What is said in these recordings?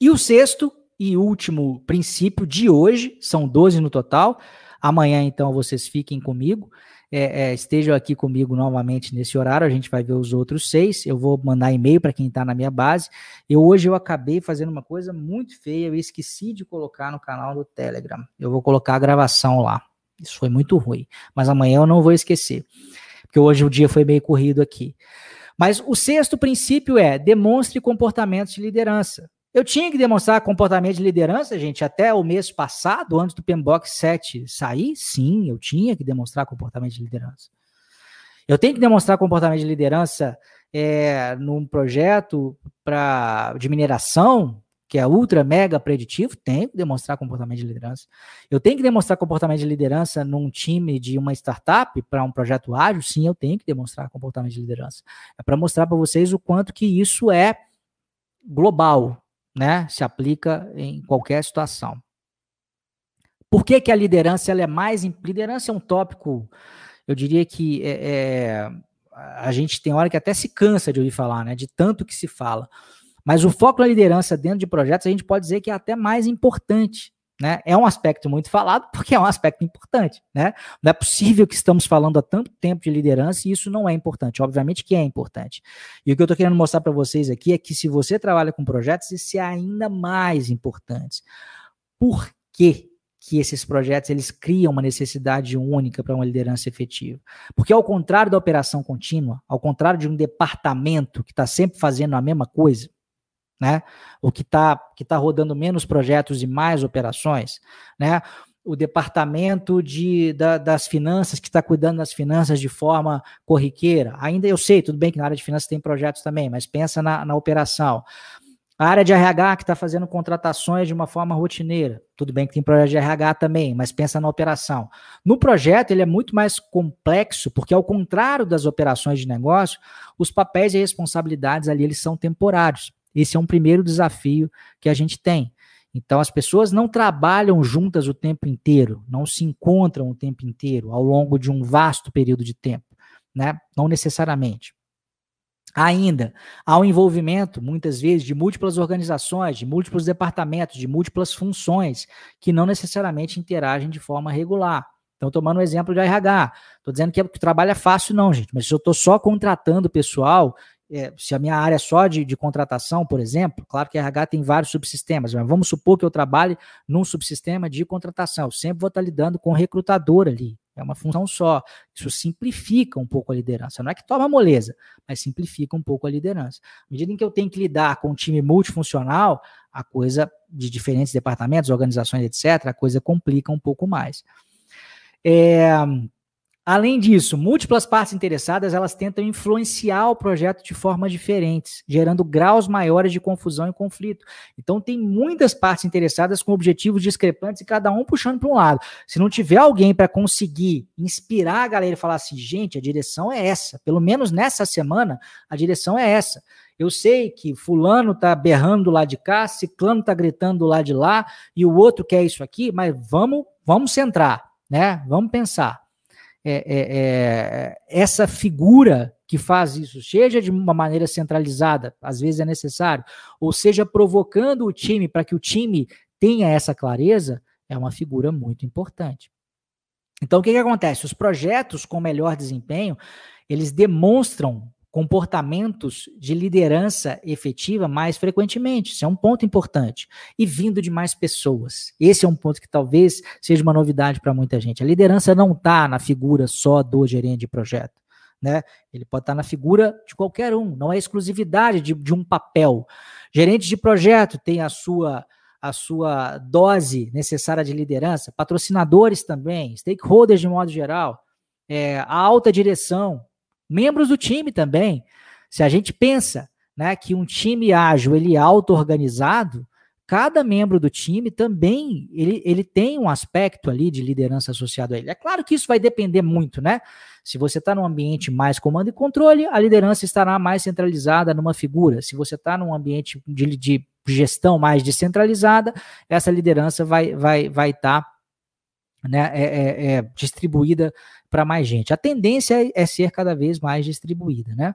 E o sexto e último princípio de hoje, são 12 no total. Amanhã, então, vocês fiquem comigo. É, é, estejam aqui comigo novamente nesse horário. A gente vai ver os outros seis. Eu vou mandar e-mail para quem está na minha base. Eu hoje eu acabei fazendo uma coisa muito feia. Eu esqueci de colocar no canal do Telegram. Eu vou colocar a gravação lá. Isso foi muito ruim. Mas amanhã eu não vou esquecer. Porque hoje o dia foi meio corrido aqui. Mas o sexto princípio é demonstre comportamentos de liderança. Eu tinha que demonstrar comportamento de liderança, gente, até o mês passado, antes do PMBOK 7 sair? Sim, eu tinha que demonstrar comportamento de liderança. Eu tenho que demonstrar comportamento de liderança é, num projeto pra, de mineração, que é ultra mega preditivo, tenho que demonstrar comportamento de liderança. Eu tenho que demonstrar comportamento de liderança num time de uma startup para um projeto ágil, sim, eu tenho que demonstrar comportamento de liderança. É para mostrar para vocês o quanto que isso é global, né, se aplica em qualquer situação. Por que, que a liderança ela é mais. Liderança é um tópico, eu diria que é, é, a gente tem hora que até se cansa de ouvir falar, né, de tanto que se fala. Mas o foco na liderança dentro de projetos a gente pode dizer que é até mais importante. Né? É um aspecto muito falado porque é um aspecto importante. Né? Não é possível que estamos falando há tanto tempo de liderança e isso não é importante. Obviamente que é importante. E o que eu estou querendo mostrar para vocês aqui é que se você trabalha com projetos, isso é ainda mais importante. Por quê? que esses projetos eles criam uma necessidade única para uma liderança efetiva. Porque ao contrário da operação contínua, ao contrário de um departamento que está sempre fazendo a mesma coisa, né? O que está que tá rodando menos projetos e mais operações, né? O departamento de, da, das finanças, que está cuidando das finanças de forma corriqueira. Ainda eu sei, tudo bem que na área de finanças tem projetos também, mas pensa na, na operação. A área de RH que está fazendo contratações de uma forma rotineira. Tudo bem que tem projeto de RH também, mas pensa na operação. No projeto, ele é muito mais complexo, porque ao contrário das operações de negócio, os papéis e responsabilidades ali eles são temporários. Esse é um primeiro desafio que a gente tem. Então, as pessoas não trabalham juntas o tempo inteiro, não se encontram o tempo inteiro, ao longo de um vasto período de tempo, né? Não necessariamente. Ainda, há um envolvimento, muitas vezes, de múltiplas organizações, de múltiplos departamentos, de múltiplas funções, que não necessariamente interagem de forma regular. Então, tomando o um exemplo de RH, estou dizendo que, é, o trabalho é fácil, não, gente, mas se eu estou só contratando pessoal é, se a minha área é só de, de contratação, por exemplo, claro que a RH tem vários subsistemas, mas vamos supor que eu trabalhe num subsistema de contratação. Eu sempre vou estar lidando com o recrutador ali. É uma função só. Isso simplifica um pouco a liderança. Não é que toma moleza, mas simplifica um pouco a liderança. À medida em que eu tenho que lidar com um time multifuncional, a coisa de diferentes departamentos, organizações, etc., a coisa complica um pouco mais. É, Além disso, múltiplas partes interessadas elas tentam influenciar o projeto de formas diferentes, gerando graus maiores de confusão e conflito. Então tem muitas partes interessadas com objetivos discrepantes e cada um puxando para um lado. Se não tiver alguém para conseguir inspirar a galera e falar assim, gente, a direção é essa. Pelo menos nessa semana, a direção é essa. Eu sei que fulano tá berrando lá de cá, ciclano tá gritando lá de lá e o outro quer isso aqui, mas vamos, vamos centrar, né? Vamos pensar é, é, é, essa figura que faz isso, seja de uma maneira centralizada, às vezes é necessário, ou seja, provocando o time para que o time tenha essa clareza, é uma figura muito importante. Então, o que, que acontece? Os projetos com melhor desempenho, eles demonstram comportamentos de liderança efetiva mais frequentemente. Isso é um ponto importante. E vindo de mais pessoas. Esse é um ponto que talvez seja uma novidade para muita gente. A liderança não está na figura só do gerente de projeto. Né? Ele pode estar tá na figura de qualquer um, não é exclusividade de, de um papel. Gerente de projeto tem a sua a sua dose necessária de liderança, patrocinadores também, stakeholders de modo geral, é, a alta direção, membros do time também. Se a gente pensa né, que um time ágil ele é auto-organizado, cada membro do time também ele, ele tem um aspecto ali de liderança associado a ele. É claro que isso vai depender muito, né? Se você está num ambiente mais comando e controle, a liderança estará mais centralizada numa figura. Se você está num ambiente de, de, gestão mais descentralizada, essa liderança vai vai vai estar tá, né, é, é, é distribuída para mais gente. A tendência é, é, ser cada vez mais distribuída, né?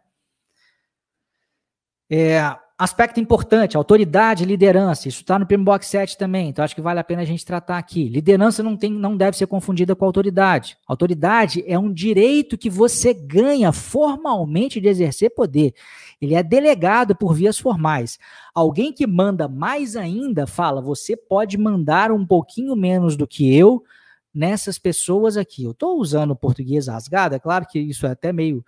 É, aspecto importante, autoridade, liderança. Isso está no Primo Box 7 também, então acho que vale a pena a gente tratar aqui. Liderança não, tem, não deve ser confundida com autoridade. Autoridade é um direito que você ganha formalmente de exercer poder. Ele é delegado por vias formais. Alguém que manda mais ainda fala: você pode mandar um pouquinho menos do que eu nessas pessoas aqui. Eu estou usando português rasgado, é claro que isso é até meio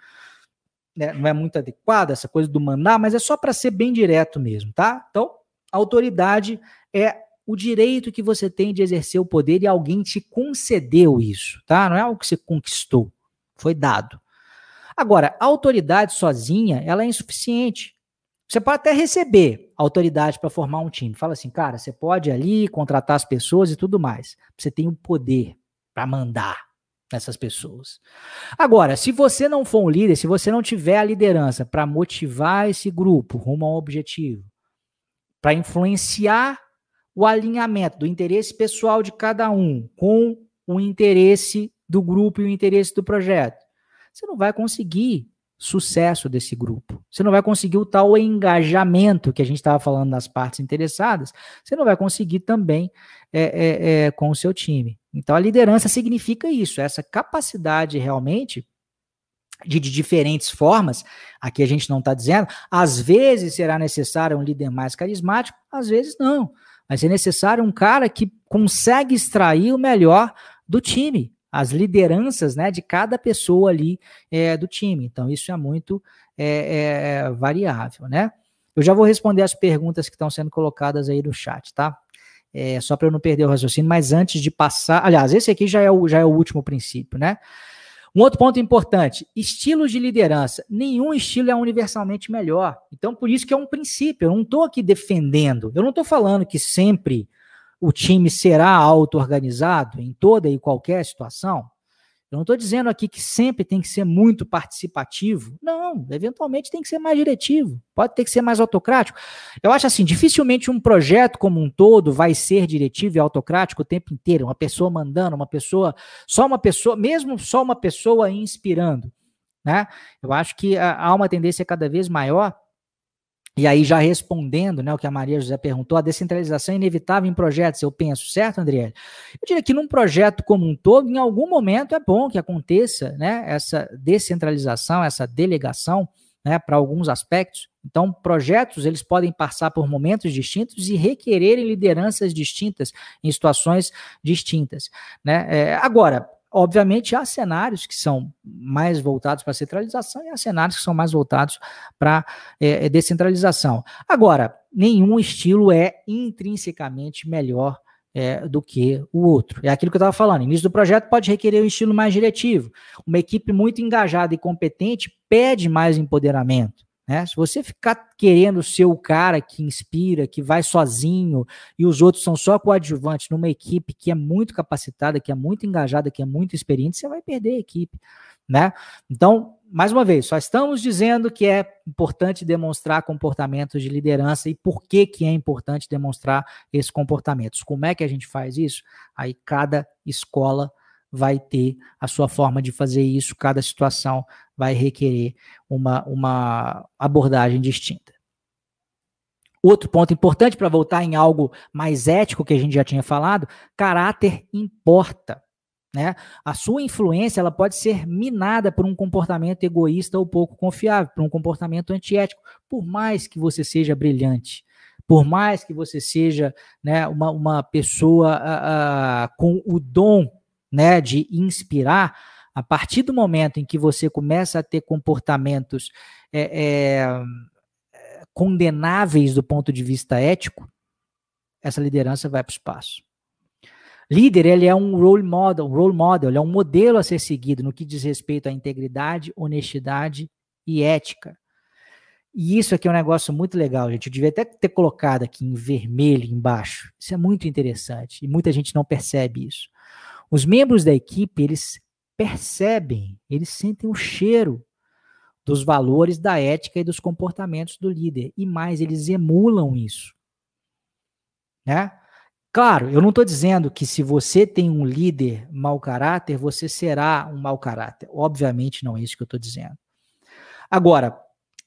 né, não é muito adequada, essa coisa do mandar, mas é só para ser bem direto mesmo, tá? Então, autoridade é o direito que você tem de exercer o poder e alguém te concedeu isso, tá? Não é algo que você conquistou, foi dado. Agora, a autoridade sozinha, ela é insuficiente. Você pode até receber autoridade para formar um time. Fala assim, cara, você pode ali contratar as pessoas e tudo mais. Você tem o poder para mandar essas pessoas. Agora, se você não for um líder, se você não tiver a liderança para motivar esse grupo rumo a um objetivo, para influenciar o alinhamento do interesse pessoal de cada um com o interesse do grupo e o interesse do projeto, você não vai conseguir sucesso desse grupo. Você não vai conseguir o tal engajamento que a gente estava falando das partes interessadas. Você não vai conseguir também é, é, é, com o seu time. Então, a liderança significa isso, essa capacidade realmente de, de diferentes formas. Aqui a gente não está dizendo. Às vezes será necessário um líder mais carismático, às vezes não. Vai ser necessário um cara que consegue extrair o melhor do time as lideranças né, de cada pessoa ali é, do time. Então, isso é muito é, é, variável, né? Eu já vou responder as perguntas que estão sendo colocadas aí no chat, tá? É, só para eu não perder o raciocínio, mas antes de passar. Aliás, esse aqui já é o, já é o último princípio, né? Um outro ponto importante: estilos de liderança. Nenhum estilo é universalmente melhor. Então, por isso que é um princípio. Eu não estou aqui defendendo. Eu não estou falando que sempre o time será auto-organizado em toda e qualquer situação? Eu não estou dizendo aqui que sempre tem que ser muito participativo. Não, eventualmente tem que ser mais diretivo, pode ter que ser mais autocrático. Eu acho assim, dificilmente um projeto como um todo vai ser diretivo e autocrático o tempo inteiro. Uma pessoa mandando, uma pessoa, só uma pessoa, mesmo só uma pessoa inspirando. Né? Eu acho que há uma tendência cada vez maior e aí, já respondendo né, o que a Maria José perguntou, a descentralização é inevitável em projetos, eu penso, certo, Andriele? Eu diria que num projeto como um todo, em algum momento é bom que aconteça né, essa descentralização, essa delegação né, para alguns aspectos. Então, projetos eles podem passar por momentos distintos e requererem lideranças distintas em situações distintas. Né? É, agora, Obviamente, há cenários que são mais voltados para centralização e há cenários que são mais voltados para é, é, descentralização. Agora, nenhum estilo é intrinsecamente melhor é, do que o outro. É aquilo que eu estava falando. início do projeto pode requerer um estilo mais diretivo. Uma equipe muito engajada e competente pede mais empoderamento. Né? Se você ficar querendo ser o cara que inspira, que vai sozinho, e os outros são só coadjuvantes numa equipe que é muito capacitada, que é muito engajada, que é muito experiente, você vai perder a equipe. Né? Então, mais uma vez, só estamos dizendo que é importante demonstrar comportamentos de liderança e por que, que é importante demonstrar esses comportamentos. Como é que a gente faz isso? Aí cada escola vai ter a sua forma de fazer isso, cada situação vai requerer uma, uma abordagem distinta. Outro ponto importante para voltar em algo mais ético que a gente já tinha falado, caráter importa. Né? A sua influência ela pode ser minada por um comportamento egoísta ou pouco confiável, por um comportamento antiético, por mais que você seja brilhante, por mais que você seja né, uma, uma pessoa uh, uh, com o dom né, de inspirar, a partir do momento em que você começa a ter comportamentos é, é, condenáveis do ponto de vista ético, essa liderança vai para o espaço. Líder, ele é um role model, role model, ele é um modelo a ser seguido no que diz respeito à integridade, honestidade e ética. E isso aqui é um negócio muito legal, gente. Eu devia até ter colocado aqui em vermelho embaixo. Isso é muito interessante e muita gente não percebe isso. Os membros da equipe, eles percebem, eles sentem o cheiro dos valores, da ética e dos comportamentos do líder. E mais, eles emulam isso. Né? Claro, eu não estou dizendo que se você tem um líder mau caráter, você será um mau caráter. Obviamente não é isso que eu estou dizendo. Agora,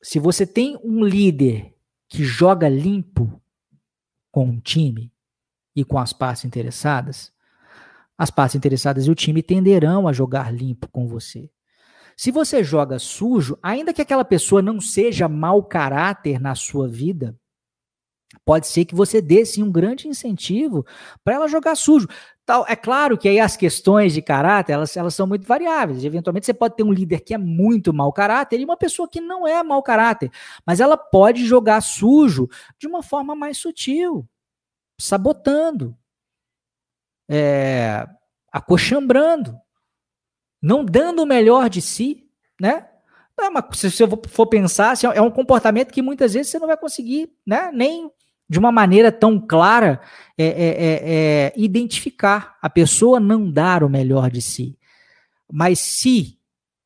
se você tem um líder que joga limpo com um time e com as partes interessadas, as partes interessadas e o time tenderão a jogar limpo com você. Se você joga sujo, ainda que aquela pessoa não seja mau caráter na sua vida, pode ser que você dê sim um grande incentivo para ela jogar sujo. Tal, é claro que aí as questões de caráter, elas, elas são muito variáveis. Eventualmente você pode ter um líder que é muito mau caráter e uma pessoa que não é mau caráter, mas ela pode jogar sujo de uma forma mais sutil, sabotando, é, acochambrando não dando o melhor de si, né? Mas se você for pensar, assim, é um comportamento que muitas vezes você não vai conseguir, né? Nem de uma maneira tão clara é, é, é, é, identificar a pessoa não dar o melhor de si. Mas se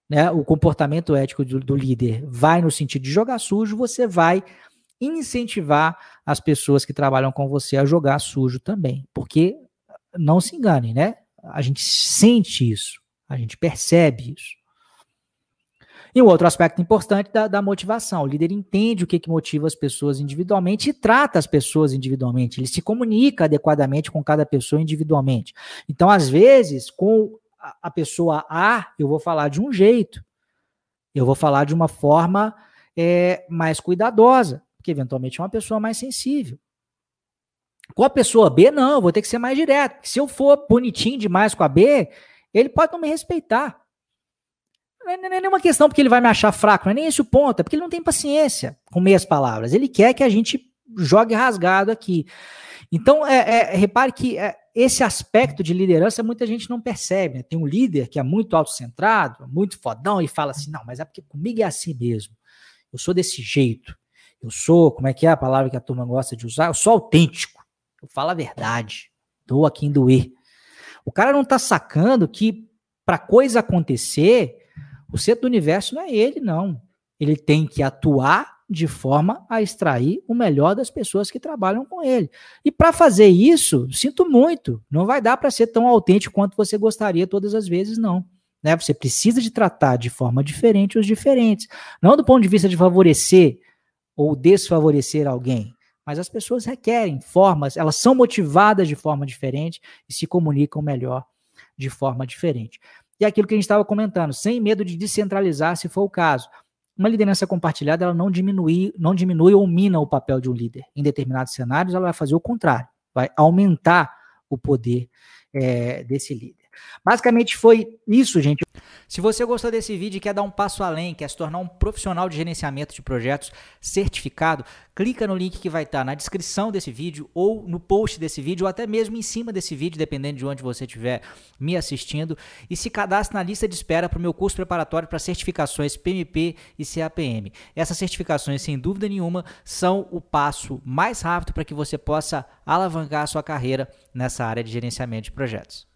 né, o comportamento ético do, do líder vai no sentido de jogar sujo, você vai incentivar as pessoas que trabalham com você a jogar sujo também. Porque não se enganem, né? A gente sente isso. A gente percebe isso. E um outro aspecto importante da, da motivação. O líder entende o que, que motiva as pessoas individualmente e trata as pessoas individualmente. Ele se comunica adequadamente com cada pessoa individualmente. Então, às vezes, com a, pessoa A, eu vou falar de um jeito. Eu vou falar de uma forma é, mais cuidadosa, porque eventualmente é uma pessoa mais sensível. Com a pessoa B, não, vou ter que ser mais direto. Se eu for bonitinho demais com a B, ele pode não me respeitar. Não é, não é nenhuma questão porque ele vai me achar fraco, não é nem esse o ponto, é porque ele não tem paciência com meias palavras. Ele quer que a gente jogue rasgado aqui. Então, é, é, repare que é, esse aspecto de liderança muita gente não percebe. Né? Tem um líder que é muito autocentrado, muito fodão e fala assim: não, mas é porque comigo é assim mesmo. Eu sou desse jeito. Eu sou, como é que é a palavra que a turma gosta de usar? Eu sou autêntico. Eu falo a verdade. Dou a quem doer. O cara não tá sacando que para coisa acontecer, o centro do universo não é ele, não. Ele tem que atuar de forma a extrair o melhor das pessoas que trabalham com ele. E para fazer isso, sinto muito, não vai dar para ser tão autêntico quanto você gostaria todas as vezes, não. Né? Você precisa de tratar de forma diferente os diferentes, não do ponto de vista de favorecer ou desfavorecer alguém, mas as pessoas requerem formas, elas são motivadas de forma diferente e se comunicam melhor de forma diferente. E é aquilo que a gente estava comentando, sem medo de descentralizar, se for o caso. Uma liderança compartilhada, ela não diminui, não diminui ou mina o papel de um líder. Em determinados cenários, ela vai fazer o contrário, vai aumentar o poder é, desse líder. Basicamente foi isso, gente. Se você gostou desse vídeo e quer dar um passo além, quer se tornar um profissional de gerenciamento de projetos certificado, clica no link que vai estar na descrição desse vídeo ou no post desse vídeo ou até mesmo em cima desse vídeo, dependendo de onde você estiver me assistindo, e se cadastre na lista de espera para o meu curso preparatório para certificações PMP e CAPM. Essas certificações, sem dúvida nenhuma, são o passo mais rápido para que você possa alavancar a sua carreira nessa área de gerenciamento de projetos.